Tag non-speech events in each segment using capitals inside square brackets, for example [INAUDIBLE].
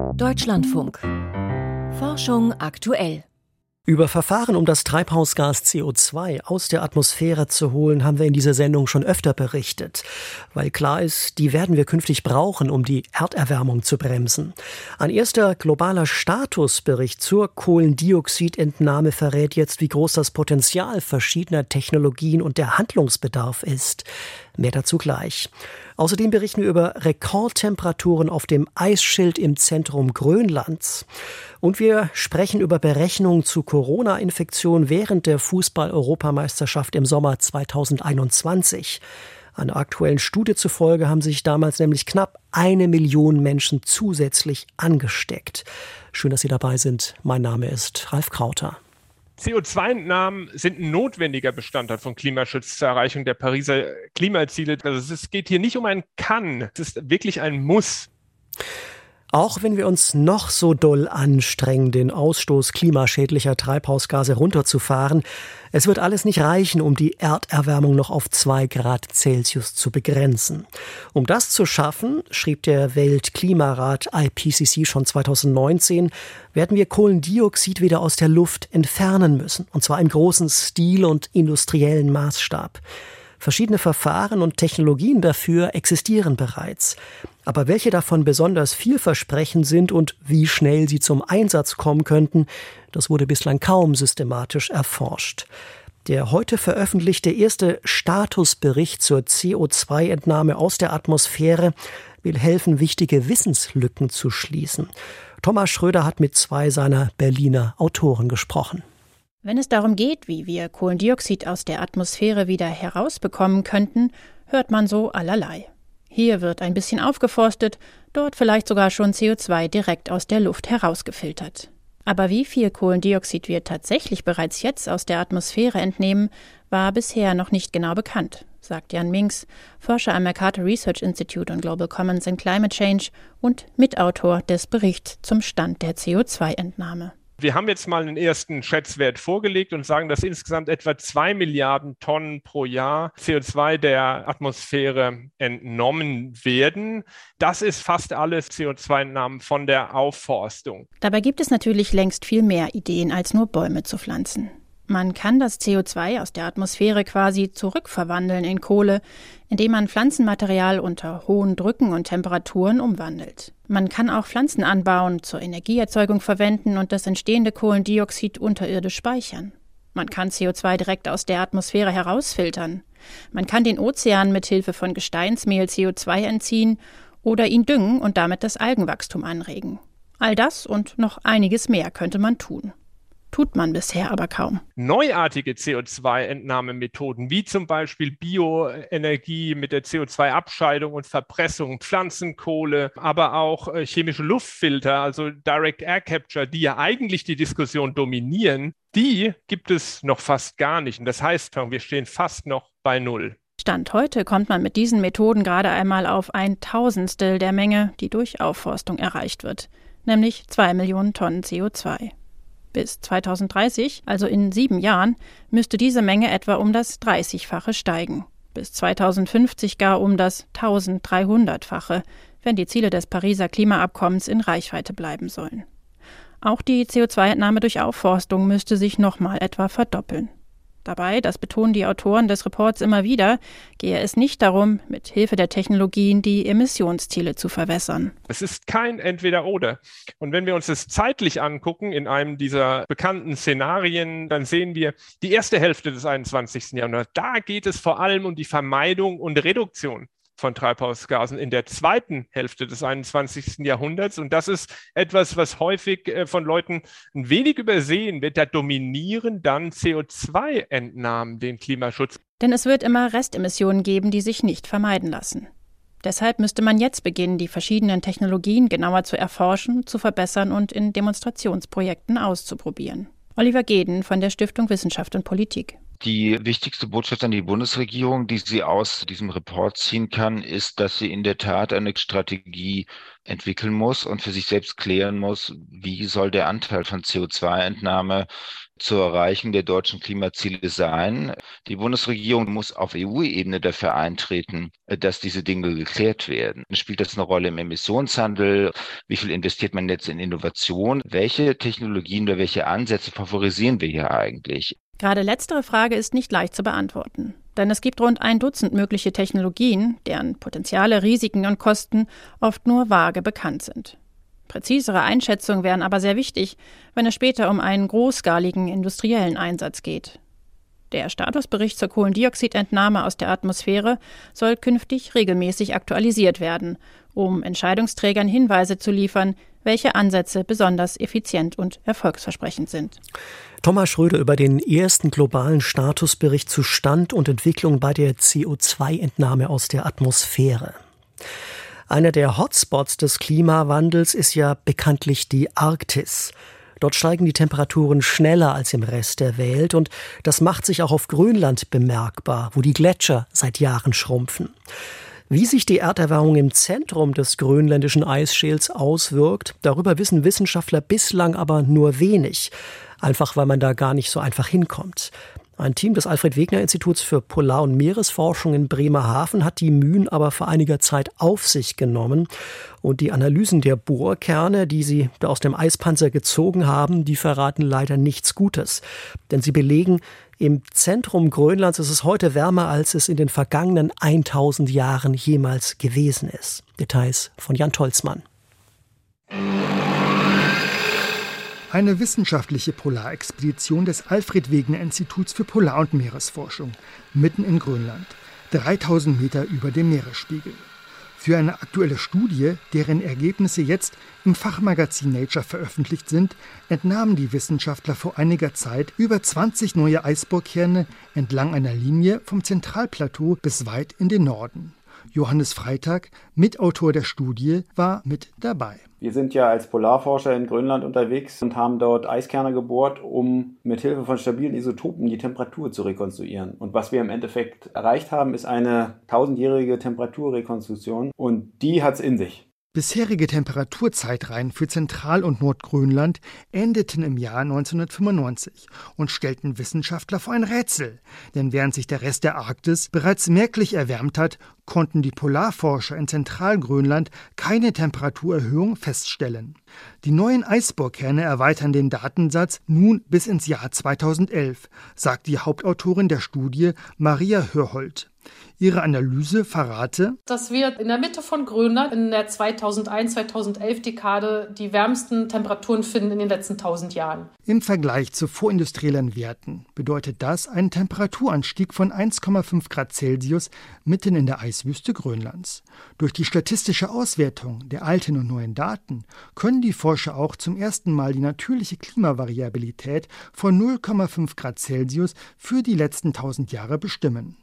Deutschlandfunk. Forschung aktuell. Über Verfahren, um das Treibhausgas CO2 aus der Atmosphäre zu holen, haben wir in dieser Sendung schon öfter berichtet. Weil klar ist, die werden wir künftig brauchen, um die Erderwärmung zu bremsen. Ein erster globaler Statusbericht zur Kohlendioxidentnahme verrät jetzt, wie groß das Potenzial verschiedener Technologien und der Handlungsbedarf ist. Mehr dazu gleich. Außerdem berichten wir über Rekordtemperaturen auf dem Eisschild im Zentrum Grönlands. Und wir sprechen über Berechnungen zu Corona-Infektionen während der Fußball-Europameisterschaft im Sommer 2021. Einer aktuellen Studie zufolge haben sich damals nämlich knapp eine Million Menschen zusätzlich angesteckt. Schön, dass Sie dabei sind. Mein Name ist Ralf Krauter. CO2-Entnahmen sind ein notwendiger Bestandteil von Klimaschutz zur Erreichung der Pariser Klimaziele. Also es geht hier nicht um ein Kann, es ist wirklich ein Muss. Auch wenn wir uns noch so doll anstrengen, den Ausstoß klimaschädlicher Treibhausgase runterzufahren, es wird alles nicht reichen, um die Erderwärmung noch auf zwei Grad Celsius zu begrenzen. Um das zu schaffen, schrieb der Weltklimarat IPCC schon 2019, werden wir Kohlendioxid wieder aus der Luft entfernen müssen, und zwar im großen Stil und industriellen Maßstab. Verschiedene Verfahren und Technologien dafür existieren bereits. Aber welche davon besonders vielversprechend sind und wie schnell sie zum Einsatz kommen könnten, das wurde bislang kaum systematisch erforscht. Der heute veröffentlichte erste Statusbericht zur CO2-Entnahme aus der Atmosphäre will helfen, wichtige Wissenslücken zu schließen. Thomas Schröder hat mit zwei seiner Berliner Autoren gesprochen. Wenn es darum geht, wie wir Kohlendioxid aus der Atmosphäre wieder herausbekommen könnten, hört man so allerlei. Hier wird ein bisschen aufgeforstet, dort vielleicht sogar schon CO2 direkt aus der Luft herausgefiltert. Aber wie viel Kohlendioxid wir tatsächlich bereits jetzt aus der Atmosphäre entnehmen, war bisher noch nicht genau bekannt, sagt Jan Minks, Forscher am Mercator Research Institute on Global Commons and Climate Change und Mitautor des Berichts zum Stand der CO2-Entnahme. Wir haben jetzt mal einen ersten Schätzwert vorgelegt und sagen, dass insgesamt etwa zwei Milliarden Tonnen pro Jahr CO2 der Atmosphäre entnommen werden. Das ist fast alles CO2-Entnahmen von der Aufforstung. Dabei gibt es natürlich längst viel mehr Ideen, als nur Bäume zu pflanzen. Man kann das CO2 aus der Atmosphäre quasi zurückverwandeln in Kohle, indem man Pflanzenmaterial unter hohen Drücken und Temperaturen umwandelt. Man kann auch Pflanzen anbauen, zur Energieerzeugung verwenden und das entstehende Kohlendioxid unterirdisch speichern. Man kann CO2 direkt aus der Atmosphäre herausfiltern. Man kann den Ozean mit Hilfe von Gesteinsmehl CO2 entziehen oder ihn düngen und damit das Algenwachstum anregen. All das und noch einiges mehr könnte man tun tut man bisher aber kaum. Neuartige CO2-Entnahmemethoden, wie zum Beispiel Bioenergie mit der CO2-Abscheidung und Verpressung, Pflanzenkohle, aber auch äh, chemische Luftfilter, also Direct Air Capture, die ja eigentlich die Diskussion dominieren, die gibt es noch fast gar nicht. Und das heißt, wir stehen fast noch bei Null. Stand heute kommt man mit diesen Methoden gerade einmal auf ein Tausendstel der Menge, die durch Aufforstung erreicht wird, nämlich zwei Millionen Tonnen CO2. Bis 2030, also in sieben Jahren, müsste diese Menge etwa um das 30-fache steigen. Bis 2050 gar um das 1300-fache, wenn die Ziele des Pariser Klimaabkommens in Reichweite bleiben sollen. Auch die CO2-Entnahme durch Aufforstung müsste sich nochmal etwa verdoppeln. Dabei, das betonen die Autoren des Reports immer wieder, gehe es nicht darum, mit Hilfe der Technologien die Emissionsziele zu verwässern. Es ist kein Entweder-Oder. Und wenn wir uns das zeitlich angucken in einem dieser bekannten Szenarien, dann sehen wir die erste Hälfte des 21. Jahrhunderts. Da geht es vor allem um die Vermeidung und Reduktion von Treibhausgasen in der zweiten Hälfte des 21. Jahrhunderts. Und das ist etwas, was häufig äh, von Leuten ein wenig übersehen wird. Da dominieren dann CO2-Entnahmen den Klimaschutz. Denn es wird immer Restemissionen geben, die sich nicht vermeiden lassen. Deshalb müsste man jetzt beginnen, die verschiedenen Technologien genauer zu erforschen, zu verbessern und in Demonstrationsprojekten auszuprobieren. Oliver Geden von der Stiftung Wissenschaft und Politik. Die wichtigste Botschaft an die Bundesregierung, die sie aus diesem Report ziehen kann, ist, dass sie in der Tat eine Strategie entwickeln muss und für sich selbst klären muss, wie soll der Anteil von CO2-Entnahme zur Erreichung der deutschen Klimaziele sein. Die Bundesregierung muss auf EU-Ebene dafür eintreten, dass diese Dinge geklärt werden. Spielt das eine Rolle im Emissionshandel? Wie viel investiert man jetzt in Innovation? Welche Technologien oder welche Ansätze favorisieren wir hier eigentlich? Gerade letztere Frage ist nicht leicht zu beantworten. Denn es gibt rund ein Dutzend mögliche Technologien, deren Potenziale, Risiken und Kosten oft nur vage bekannt sind. Präzisere Einschätzungen wären aber sehr wichtig, wenn es später um einen großskaligen industriellen Einsatz geht. Der Statusbericht zur Kohlendioxidentnahme aus der Atmosphäre soll künftig regelmäßig aktualisiert werden, um Entscheidungsträgern Hinweise zu liefern, welche Ansätze besonders effizient und erfolgsversprechend sind. Thomas Schröder über den ersten globalen Statusbericht zu Stand und Entwicklung bei der CO2-Entnahme aus der Atmosphäre. Einer der Hotspots des Klimawandels ist ja bekanntlich die Arktis. Dort steigen die Temperaturen schneller als im Rest der Welt und das macht sich auch auf Grönland bemerkbar, wo die Gletscher seit Jahren schrumpfen. Wie sich die Erderwärmung im Zentrum des grönländischen Eisschäls auswirkt, darüber wissen Wissenschaftler bislang aber nur wenig, einfach weil man da gar nicht so einfach hinkommt. Ein Team des Alfred Wegener Instituts für Polar- und Meeresforschung in Bremerhaven hat die Mühen aber vor einiger Zeit auf sich genommen. Und die Analysen der Bohrkerne, die sie aus dem Eispanzer gezogen haben, die verraten leider nichts Gutes. Denn sie belegen, im Zentrum Grönlands ist es heute wärmer, als es in den vergangenen 1000 Jahren jemals gewesen ist. Details von Jan Tolzmann. Eine wissenschaftliche Polarexpedition des Alfred Wegener Instituts für Polar- und Meeresforschung mitten in Grönland, 3000 Meter über dem Meeresspiegel. Für eine aktuelle Studie, deren Ergebnisse jetzt im Fachmagazin Nature veröffentlicht sind, entnahmen die Wissenschaftler vor einiger Zeit über 20 neue Eisbohrkerne entlang einer Linie vom Zentralplateau bis weit in den Norden. Johannes Freitag, Mitautor der Studie, war mit dabei. Wir sind ja als Polarforscher in Grönland unterwegs und haben dort Eiskerne gebohrt, um mit Hilfe von stabilen Isotopen die Temperatur zu rekonstruieren. Und was wir im Endeffekt erreicht haben, ist eine tausendjährige Temperaturrekonstruktion und die hat es in sich. Bisherige Temperaturzeitreihen für Zentral- und Nordgrönland endeten im Jahr 1995 und stellten Wissenschaftler vor ein Rätsel. Denn während sich der Rest der Arktis bereits merklich erwärmt hat, konnten die Polarforscher in Zentralgrönland keine Temperaturerhöhung feststellen. Die neuen Eisbohrkerne erweitern den Datensatz nun bis ins Jahr 2011, sagt die Hauptautorin der Studie Maria Hörhold. Ihre Analyse verrate, dass wir in der Mitte von Grönland in der 2001-2011 Dekade die wärmsten Temperaturen finden in den letzten 1000 Jahren. Im Vergleich zu vorindustriellen Werten bedeutet das einen Temperaturanstieg von 1,5 Grad Celsius mitten in der Eiswüste Grönlands. Durch die statistische Auswertung der alten und neuen Daten können die Forscher auch zum ersten Mal die natürliche Klimavariabilität von 0,5 Grad Celsius für die letzten 1000 Jahre bestimmen.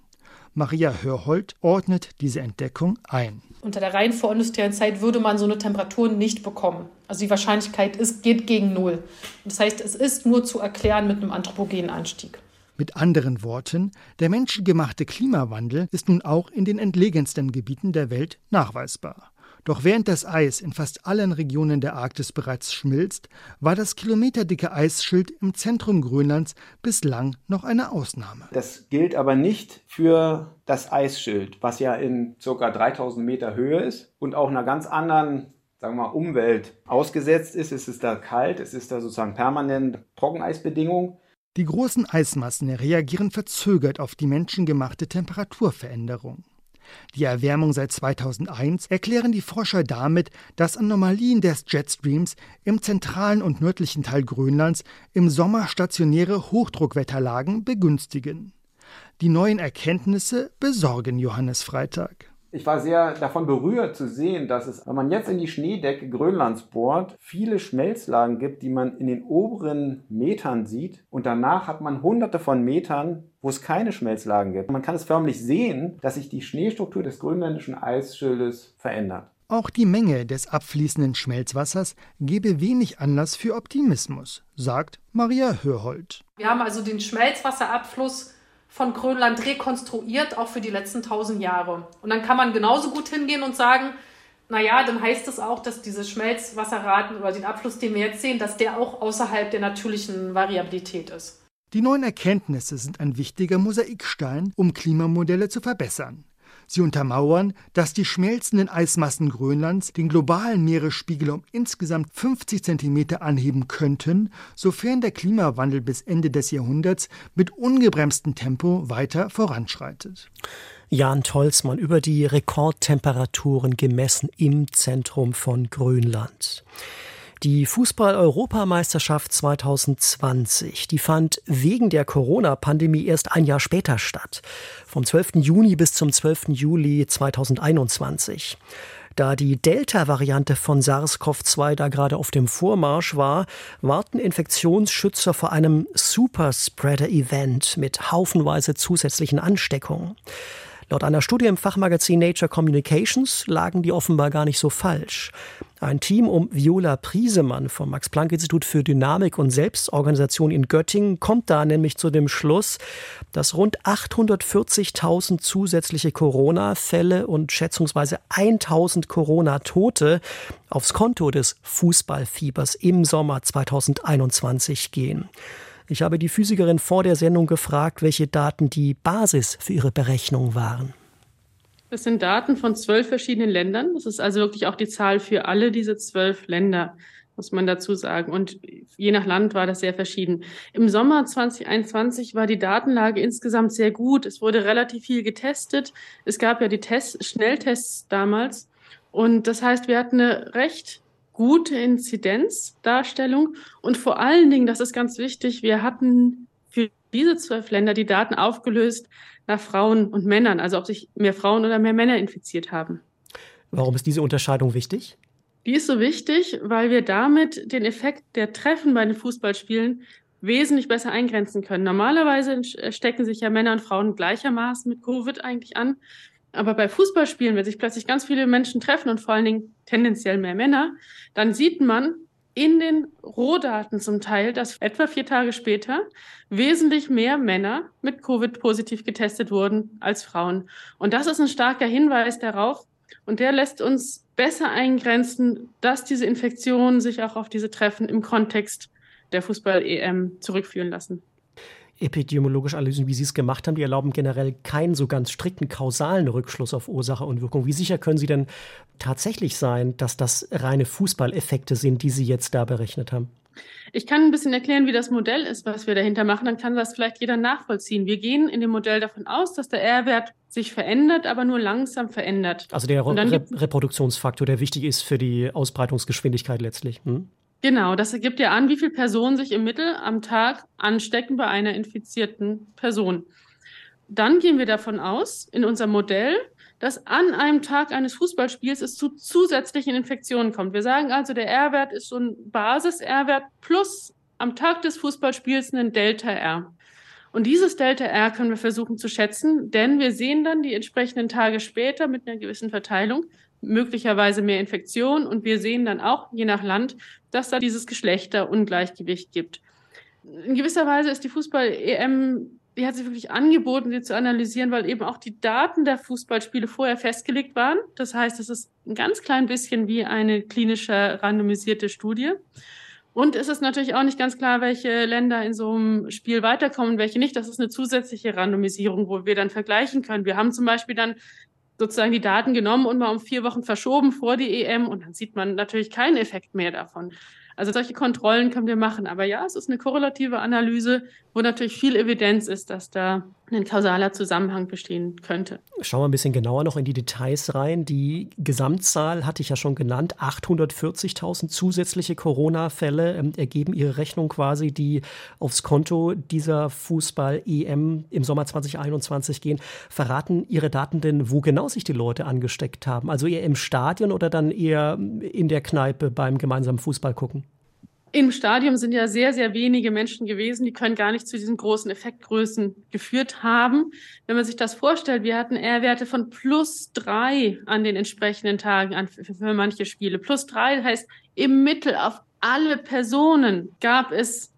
Maria Hörhold ordnet diese Entdeckung ein. Unter der rein vorindustriellen Zeit würde man so eine Temperatur nicht bekommen. Also die Wahrscheinlichkeit ist, geht gegen Null. Das heißt, es ist nur zu erklären mit einem anthropogenen Anstieg. Mit anderen Worten, der menschengemachte Klimawandel ist nun auch in den entlegensten Gebieten der Welt nachweisbar. Doch während das Eis in fast allen Regionen der Arktis bereits schmilzt, war das kilometerdicke Eisschild im Zentrum Grönlands bislang noch eine Ausnahme. Das gilt aber nicht für das Eisschild, was ja in ca. 3000 Meter Höhe ist und auch einer ganz anderen sagen wir mal, Umwelt ausgesetzt ist. Es ist da kalt, es ist da sozusagen permanent Trockeneisbedingungen. Die großen Eismassen reagieren verzögert auf die menschengemachte Temperaturveränderung. Die Erwärmung seit 2001 erklären die Forscher damit, dass Anomalien des Jetstreams im zentralen und nördlichen Teil Grönlands im Sommer stationäre Hochdruckwetterlagen begünstigen. Die neuen Erkenntnisse besorgen Johannes Freitag. Ich war sehr davon berührt zu sehen, dass es, wenn man jetzt in die Schneedecke Grönlands bohrt, viele Schmelzlagen gibt, die man in den oberen Metern sieht. Und danach hat man hunderte von Metern, wo es keine Schmelzlagen gibt. Man kann es förmlich sehen, dass sich die Schneestruktur des grönländischen Eisschildes verändert. Auch die Menge des abfließenden Schmelzwassers gebe wenig Anlass für Optimismus, sagt Maria Hörhold. Wir haben also den Schmelzwasserabfluss von Grönland rekonstruiert, auch für die letzten tausend Jahre. Und dann kann man genauso gut hingehen und sagen, naja, dann heißt es auch, dass diese Schmelzwasserraten oder den Abfluss, den wir jetzt sehen, dass der auch außerhalb der natürlichen Variabilität ist. Die neuen Erkenntnisse sind ein wichtiger Mosaikstein, um Klimamodelle zu verbessern. Sie untermauern, dass die schmelzenden Eismassen Grönlands den globalen Meeresspiegel um insgesamt 50 Zentimeter anheben könnten, sofern der Klimawandel bis Ende des Jahrhunderts mit ungebremstem Tempo weiter voranschreitet. Jan Tolzmann über die Rekordtemperaturen gemessen im Zentrum von Grönland. Die Fußball-Europameisterschaft 2020, die fand wegen der Corona-Pandemie erst ein Jahr später statt. Vom 12. Juni bis zum 12. Juli 2021. Da die Delta-Variante von SARS-CoV-2 da gerade auf dem Vormarsch war, warten Infektionsschützer vor einem Superspreader-Event mit haufenweise zusätzlichen Ansteckungen. Laut einer Studie im Fachmagazin Nature Communications lagen die offenbar gar nicht so falsch. Ein Team um Viola Priesemann vom Max-Planck-Institut für Dynamik und Selbstorganisation in Göttingen kommt da nämlich zu dem Schluss, dass rund 840.000 zusätzliche Corona-Fälle und schätzungsweise 1.000 Corona-Tote aufs Konto des Fußballfiebers im Sommer 2021 gehen. Ich habe die Physikerin vor der Sendung gefragt, welche Daten die Basis für ihre Berechnung waren. Das sind Daten von zwölf verschiedenen Ländern. Das ist also wirklich auch die Zahl für alle diese zwölf Länder, muss man dazu sagen. Und je nach Land war das sehr verschieden. Im Sommer 2021 war die Datenlage insgesamt sehr gut. Es wurde relativ viel getestet. Es gab ja die Tests, Schnelltests damals. Und das heißt, wir hatten eine recht gute Inzidenzdarstellung und vor allen Dingen, das ist ganz wichtig, wir hatten für diese zwölf Länder die Daten aufgelöst nach Frauen und Männern, also ob sich mehr Frauen oder mehr Männer infiziert haben. Warum ist diese Unterscheidung wichtig? Die ist so wichtig, weil wir damit den Effekt der Treffen bei den Fußballspielen wesentlich besser eingrenzen können. Normalerweise stecken sich ja Männer und Frauen gleichermaßen mit Covid eigentlich an. Aber bei Fußballspielen, wenn sich plötzlich ganz viele Menschen treffen und vor allen Dingen tendenziell mehr Männer, dann sieht man in den Rohdaten zum Teil, dass etwa vier Tage später wesentlich mehr Männer mit Covid positiv getestet wurden als Frauen. Und das ist ein starker Hinweis darauf. Und der lässt uns besser eingrenzen, dass diese Infektionen sich auch auf diese Treffen im Kontext der Fußball-EM zurückführen lassen epidemiologische Analysen, wie Sie es gemacht haben, die erlauben generell keinen so ganz strikten kausalen Rückschluss auf Ursache und Wirkung. Wie sicher können Sie denn tatsächlich sein, dass das reine Fußballeffekte sind, die Sie jetzt da berechnet haben? Ich kann ein bisschen erklären, wie das Modell ist, was wir dahinter machen. Dann kann das vielleicht jeder nachvollziehen. Wir gehen in dem Modell davon aus, dass der R-Wert sich verändert, aber nur langsam verändert. Also der Re Reproduktionsfaktor, der wichtig ist für die Ausbreitungsgeschwindigkeit letztlich. Hm? Genau, das ergibt ja an, wie viele Personen sich im Mittel am Tag anstecken bei einer infizierten Person. Dann gehen wir davon aus, in unserem Modell, dass an einem Tag eines Fußballspiels es zu zusätzlichen Infektionen kommt. Wir sagen also, der R-Wert ist so ein Basis-R-Wert plus am Tag des Fußballspiels einen Delta-R. Und dieses Delta-R können wir versuchen zu schätzen, denn wir sehen dann die entsprechenden Tage später mit einer gewissen Verteilung möglicherweise mehr Infektionen und wir sehen dann auch, je nach Land, dass da dieses Geschlechterungleichgewicht gibt. In gewisser Weise ist die Fußball-EM, die hat sich wirklich angeboten, sie zu analysieren, weil eben auch die Daten der Fußballspiele vorher festgelegt waren. Das heißt, es ist ein ganz klein bisschen wie eine klinische randomisierte Studie. Und es ist natürlich auch nicht ganz klar, welche Länder in so einem Spiel weiterkommen, welche nicht. Das ist eine zusätzliche Randomisierung, wo wir dann vergleichen können. Wir haben zum Beispiel dann sozusagen die Daten genommen und mal um vier Wochen verschoben vor die EM und dann sieht man natürlich keinen Effekt mehr davon. Also solche Kontrollen können wir machen. Aber ja, es ist eine korrelative Analyse, wo natürlich viel Evidenz ist, dass da ein kausaler Zusammenhang bestehen könnte. Schauen wir ein bisschen genauer noch in die Details rein. Die Gesamtzahl hatte ich ja schon genannt. 840.000 zusätzliche Corona-Fälle ähm, ergeben ihre Rechnung quasi, die aufs Konto dieser Fußball-EM im Sommer 2021 gehen. Verraten Ihre Daten denn, wo genau sich die Leute angesteckt haben? Also eher im Stadion oder dann eher in der Kneipe beim gemeinsamen Fußball gucken? Im Stadium sind ja sehr, sehr wenige Menschen gewesen, die können gar nicht zu diesen großen Effektgrößen geführt haben. Wenn man sich das vorstellt, wir hatten R-Werte von plus drei an den entsprechenden Tagen an, für, manche Spiele. Plus drei heißt, im Mittel auf alle Personen gab es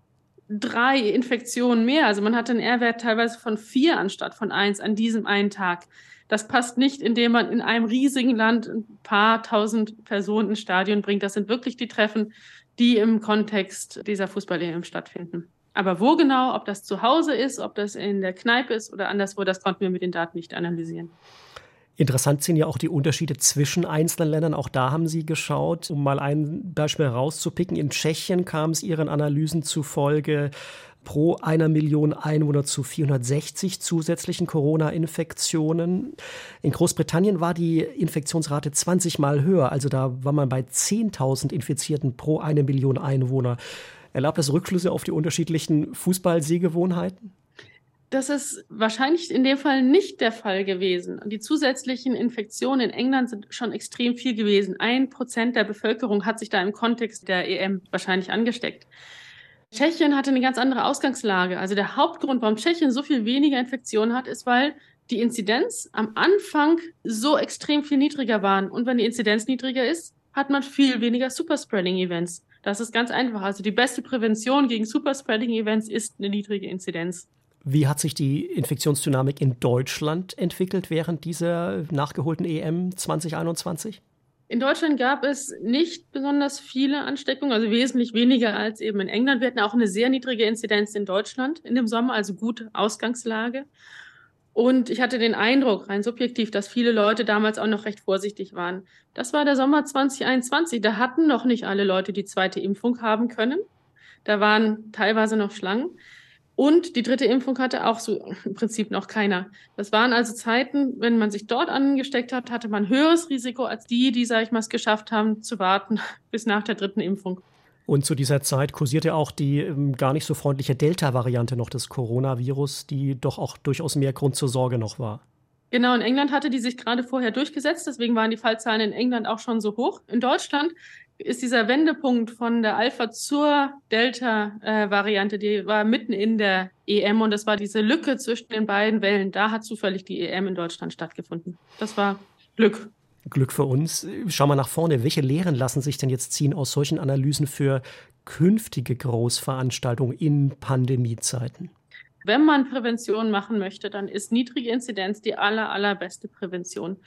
drei Infektionen mehr. Also man hatte einen R-Wert teilweise von vier anstatt von eins an diesem einen Tag. Das passt nicht, indem man in einem riesigen Land ein paar tausend Personen ins Stadion bringt. Das sind wirklich die Treffen, die im Kontext dieser Fußball-EM stattfinden. Aber wo genau, ob das zu Hause ist, ob das in der Kneipe ist oder anderswo, das konnten wir mit den Daten nicht analysieren. Interessant sind ja auch die Unterschiede zwischen einzelnen Ländern. Auch da haben Sie geschaut, um mal ein Beispiel herauszupicken. In Tschechien kam es Ihren Analysen zufolge pro einer Million Einwohner zu 460 zusätzlichen Corona-Infektionen. In Großbritannien war die Infektionsrate 20 Mal höher. Also da war man bei 10.000 Infizierten pro eine Million Einwohner. Erlaubt das Rückschlüsse auf die unterschiedlichen Fußballsehgewohnheiten? Das ist wahrscheinlich in dem Fall nicht der Fall gewesen. Die zusätzlichen Infektionen in England sind schon extrem viel gewesen. Ein Prozent der Bevölkerung hat sich da im Kontext der EM wahrscheinlich angesteckt. Tschechien hatte eine ganz andere Ausgangslage. Also der Hauptgrund, warum Tschechien so viel weniger Infektionen hat, ist, weil die Inzidenz am Anfang so extrem viel niedriger waren. Und wenn die Inzidenz niedriger ist, hat man viel weniger Superspreading-Events. Das ist ganz einfach. Also die beste Prävention gegen Superspreading-Events ist eine niedrige Inzidenz. Wie hat sich die Infektionsdynamik in Deutschland entwickelt während dieser nachgeholten EM 2021? In Deutschland gab es nicht besonders viele Ansteckungen, also wesentlich weniger als eben in England. Wir hatten auch eine sehr niedrige Inzidenz in Deutschland in dem Sommer, also gute Ausgangslage. Und ich hatte den Eindruck, rein subjektiv, dass viele Leute damals auch noch recht vorsichtig waren. Das war der Sommer 2021. Da hatten noch nicht alle Leute die zweite Impfung haben können. Da waren teilweise noch Schlangen. Und die dritte Impfung hatte auch so im Prinzip noch keiner. Das waren also Zeiten, wenn man sich dort angesteckt hat, hatte man höheres Risiko als die, die, sage ich mal, es geschafft haben, zu warten [LAUGHS] bis nach der dritten Impfung. Und zu dieser Zeit kursierte auch die ähm, gar nicht so freundliche Delta-Variante noch des Coronavirus, die doch auch durchaus mehr Grund zur Sorge noch war. Genau, in England hatte die sich gerade vorher durchgesetzt, deswegen waren die Fallzahlen in England auch schon so hoch. In Deutschland ist dieser Wendepunkt von der Alpha zur Delta-Variante, äh, die war mitten in der EM und das war diese Lücke zwischen den beiden Wellen. Da hat zufällig die EM in Deutschland stattgefunden. Das war Glück. Glück für uns. Schau mal nach vorne. Welche Lehren lassen sich denn jetzt ziehen aus solchen Analysen für künftige Großveranstaltungen in Pandemiezeiten? Wenn man Prävention machen möchte, dann ist niedrige Inzidenz die aller, allerbeste Prävention.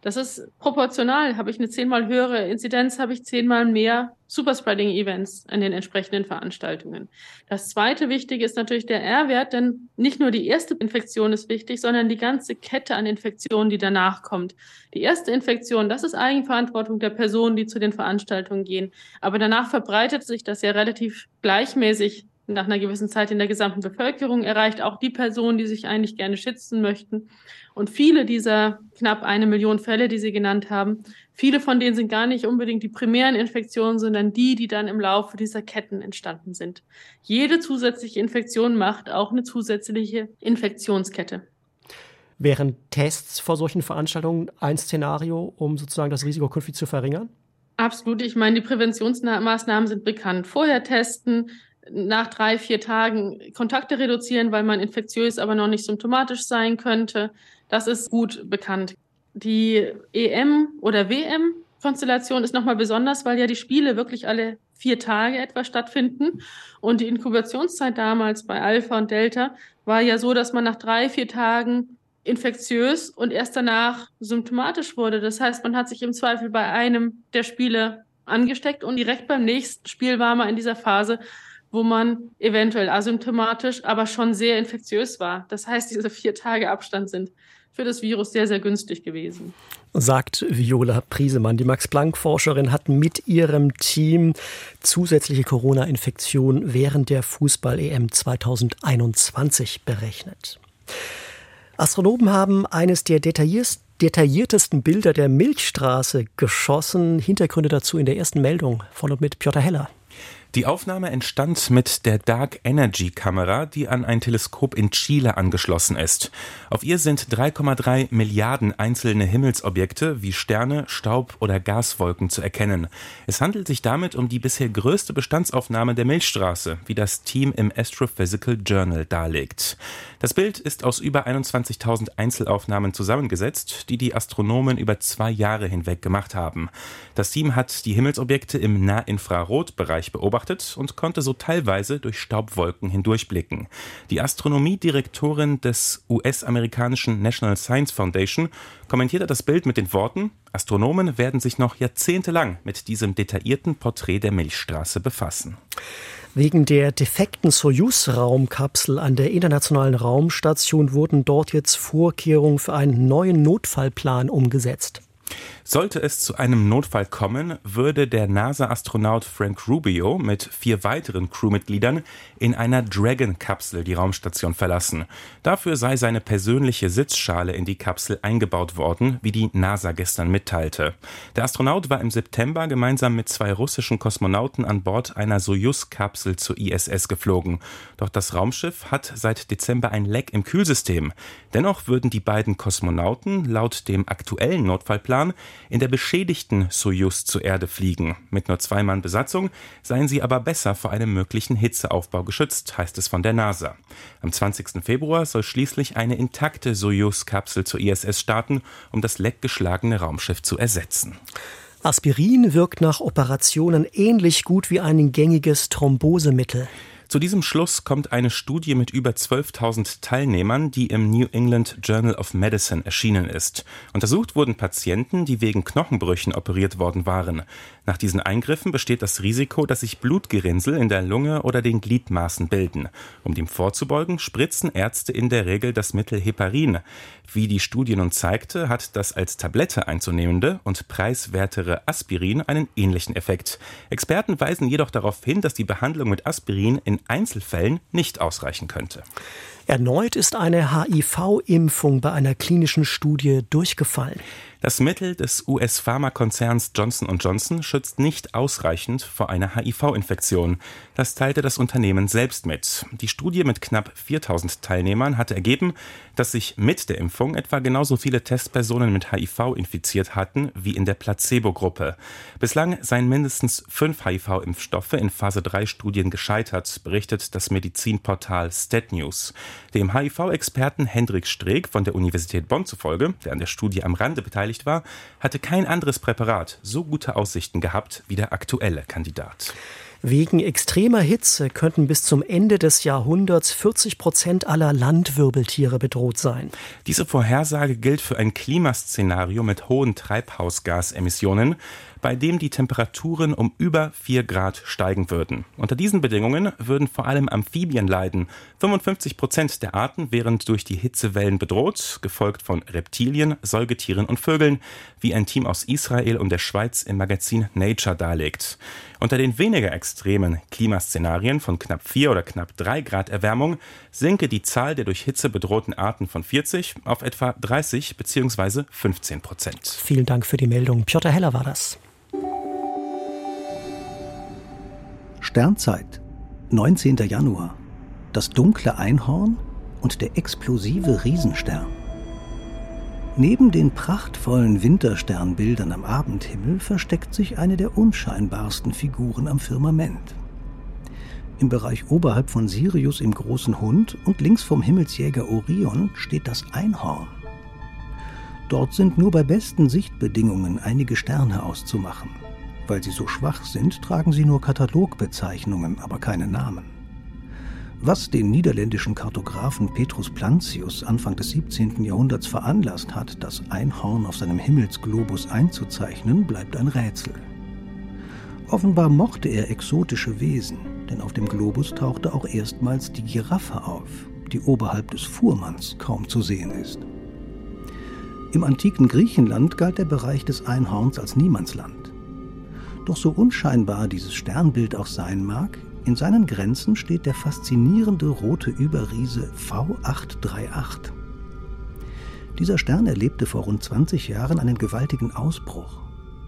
Das ist proportional. Habe ich eine zehnmal höhere Inzidenz, habe ich zehnmal mehr Superspreading-Events in den entsprechenden Veranstaltungen. Das zweite Wichtige ist natürlich der R-Wert, denn nicht nur die erste Infektion ist wichtig, sondern die ganze Kette an Infektionen, die danach kommt. Die erste Infektion, das ist Eigenverantwortung der Personen, die zu den Veranstaltungen gehen. Aber danach verbreitet sich das ja relativ gleichmäßig nach einer gewissen Zeit in der gesamten Bevölkerung, erreicht auch die Personen, die sich eigentlich gerne schützen möchten. Und viele dieser knapp eine Million Fälle, die Sie genannt haben, viele von denen sind gar nicht unbedingt die primären Infektionen, sondern die, die dann im Laufe dieser Ketten entstanden sind. Jede zusätzliche Infektion macht auch eine zusätzliche Infektionskette. Wären Tests vor solchen Veranstaltungen ein Szenario, um sozusagen das Risiko künftig zu verringern? Absolut. Ich meine, die Präventionsmaßnahmen sind bekannt. Vorher testen, nach drei, vier Tagen Kontakte reduzieren, weil man infektiös, aber noch nicht symptomatisch sein könnte. Das ist gut bekannt. Die EM oder WM Konstellation ist nochmal besonders, weil ja die Spiele wirklich alle vier Tage etwa stattfinden. Und die Inkubationszeit damals bei Alpha und Delta war ja so, dass man nach drei, vier Tagen infektiös und erst danach symptomatisch wurde. Das heißt, man hat sich im Zweifel bei einem der Spiele angesteckt und direkt beim nächsten Spiel war man in dieser Phase, wo man eventuell asymptomatisch, aber schon sehr infektiös war. Das heißt, diese vier Tage Abstand sind für das Virus sehr, sehr günstig gewesen. Sagt Viola Priesemann. Die Max-Planck-Forscherin hat mit ihrem Team zusätzliche Corona-Infektionen während der Fußball-EM 2021 berechnet. Astronomen haben eines der detailliertesten Bilder der Milchstraße geschossen. Hintergründe dazu in der ersten Meldung von und mit Piotr Heller. Die Aufnahme entstand mit der Dark Energy Kamera, die an ein Teleskop in Chile angeschlossen ist. Auf ihr sind 3,3 Milliarden einzelne Himmelsobjekte wie Sterne, Staub oder Gaswolken zu erkennen. Es handelt sich damit um die bisher größte Bestandsaufnahme der Milchstraße, wie das Team im Astrophysical Journal darlegt. Das Bild ist aus über 21.000 Einzelaufnahmen zusammengesetzt, die die Astronomen über zwei Jahre hinweg gemacht haben. Das Team hat die Himmelsobjekte im Nahinfrarotbereich Bereich beobachtet und konnte so teilweise durch Staubwolken hindurchblicken. Die Astronomiedirektorin des US-amerikanischen National Science Foundation kommentierte das Bild mit den Worten, Astronomen werden sich noch jahrzehntelang mit diesem detaillierten Porträt der Milchstraße befassen. Wegen der defekten Soyuz-Raumkapsel an der Internationalen Raumstation wurden dort jetzt Vorkehrungen für einen neuen Notfallplan umgesetzt. Sollte es zu einem Notfall kommen, würde der NASA-Astronaut Frank Rubio mit vier weiteren Crewmitgliedern in einer Dragon-Kapsel die Raumstation verlassen. Dafür sei seine persönliche Sitzschale in die Kapsel eingebaut worden, wie die NASA gestern mitteilte. Der Astronaut war im September gemeinsam mit zwei russischen Kosmonauten an Bord einer Soyuz-Kapsel zur ISS geflogen. Doch das Raumschiff hat seit Dezember ein Leck im Kühlsystem. Dennoch würden die beiden Kosmonauten laut dem aktuellen Notfallplan in der beschädigten Soyuz zur Erde fliegen. Mit nur zwei Mann Besatzung seien sie aber besser vor einem möglichen Hitzeaufbau geschützt, heißt es von der NASA. Am 20. Februar soll schließlich eine intakte Soyuz-Kapsel zur ISS starten, um das leckgeschlagene Raumschiff zu ersetzen. Aspirin wirkt nach Operationen ähnlich gut wie ein gängiges Thrombosemittel. Zu diesem Schluss kommt eine Studie mit über 12.000 Teilnehmern, die im New England Journal of Medicine erschienen ist. Untersucht wurden Patienten, die wegen Knochenbrüchen operiert worden waren. Nach diesen Eingriffen besteht das Risiko, dass sich Blutgerinnsel in der Lunge oder den Gliedmaßen bilden. Um dem vorzubeugen, spritzen Ärzte in der Regel das Mittel Heparin. Wie die Studie nun zeigte, hat das als Tablette einzunehmende und preiswertere Aspirin einen ähnlichen Effekt. Experten weisen jedoch darauf hin, dass die Behandlung mit Aspirin in Einzelfällen nicht ausreichen könnte. Erneut ist eine HIV-Impfung bei einer klinischen Studie durchgefallen. Das Mittel des US-Pharmakonzerns Johnson Johnson schützt nicht ausreichend vor einer HIV-Infektion. Das teilte das Unternehmen selbst mit. Die Studie mit knapp 4000 Teilnehmern hatte ergeben, dass sich mit der Impfung etwa genauso viele Testpersonen mit HIV infiziert hatten wie in der Placebo-Gruppe. Bislang seien mindestens fünf HIV-Impfstoffe in Phase 3 Studien gescheitert, berichtet das Medizinportal StatNews. Dem HIV-Experten Hendrik Streeck von der Universität Bonn zufolge, der an der Studie am Rande beteiligt war, hatte kein anderes Präparat so gute Aussichten gehabt wie der aktuelle Kandidat. Wegen extremer Hitze könnten bis zum Ende des Jahrhunderts 40 Prozent aller Landwirbeltiere bedroht sein. Diese Vorhersage gilt für ein Klimaszenario mit hohen Treibhausgasemissionen, bei dem die Temperaturen um über 4 Grad steigen würden. Unter diesen Bedingungen würden vor allem Amphibien leiden. 55 Prozent der Arten wären durch die Hitzewellen bedroht, gefolgt von Reptilien, Säugetieren und Vögeln, wie ein Team aus Israel und der Schweiz im Magazin Nature darlegt. Unter den weniger extremen Klimaszenarien von knapp 4 oder knapp 3 Grad Erwärmung sinke die Zahl der durch Hitze bedrohten Arten von 40 auf etwa 30 bzw. 15 Prozent. Vielen Dank für die Meldung. Piotr Heller war das. Sternzeit, 19. Januar. Das dunkle Einhorn und der explosive Riesenstern. Neben den prachtvollen Wintersternbildern am Abendhimmel versteckt sich eine der unscheinbarsten Figuren am Firmament. Im Bereich oberhalb von Sirius im großen Hund und links vom Himmelsjäger Orion steht das Einhorn. Dort sind nur bei besten Sichtbedingungen einige Sterne auszumachen. Weil sie so schwach sind, tragen sie nur Katalogbezeichnungen, aber keine Namen. Was den niederländischen Kartografen Petrus Plantius Anfang des 17. Jahrhunderts veranlasst hat, das Einhorn auf seinem Himmelsglobus einzuzeichnen, bleibt ein Rätsel. Offenbar mochte er exotische Wesen, denn auf dem Globus tauchte auch erstmals die Giraffe auf, die oberhalb des Fuhrmanns kaum zu sehen ist. Im antiken Griechenland galt der Bereich des Einhorns als Niemandsland. Doch so unscheinbar dieses Sternbild auch sein mag, in seinen Grenzen steht der faszinierende rote Überriese V838. Dieser Stern erlebte vor rund 20 Jahren einen gewaltigen Ausbruch.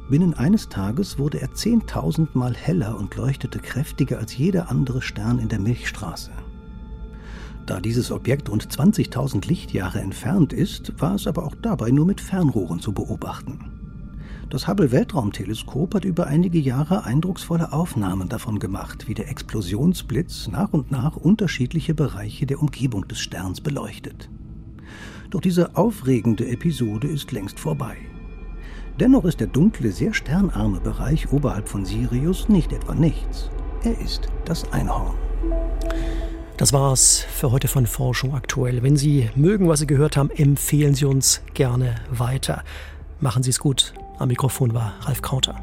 Binnen eines Tages wurde er 10.000 Mal heller und leuchtete kräftiger als jeder andere Stern in der Milchstraße. Da dieses Objekt rund 20.000 Lichtjahre entfernt ist, war es aber auch dabei nur mit Fernrohren zu beobachten. Das Hubble-Weltraumteleskop hat über einige Jahre eindrucksvolle Aufnahmen davon gemacht, wie der Explosionsblitz nach und nach unterschiedliche Bereiche der Umgebung des Sterns beleuchtet. Doch diese aufregende Episode ist längst vorbei. Dennoch ist der dunkle, sehr sternarme Bereich oberhalb von Sirius nicht etwa nichts. Er ist das Einhorn. Das war's für heute von Forschung aktuell. Wenn Sie mögen, was Sie gehört haben, empfehlen Sie uns gerne weiter. Machen Sie es gut. Am Mikrofon war Ralf Krauter.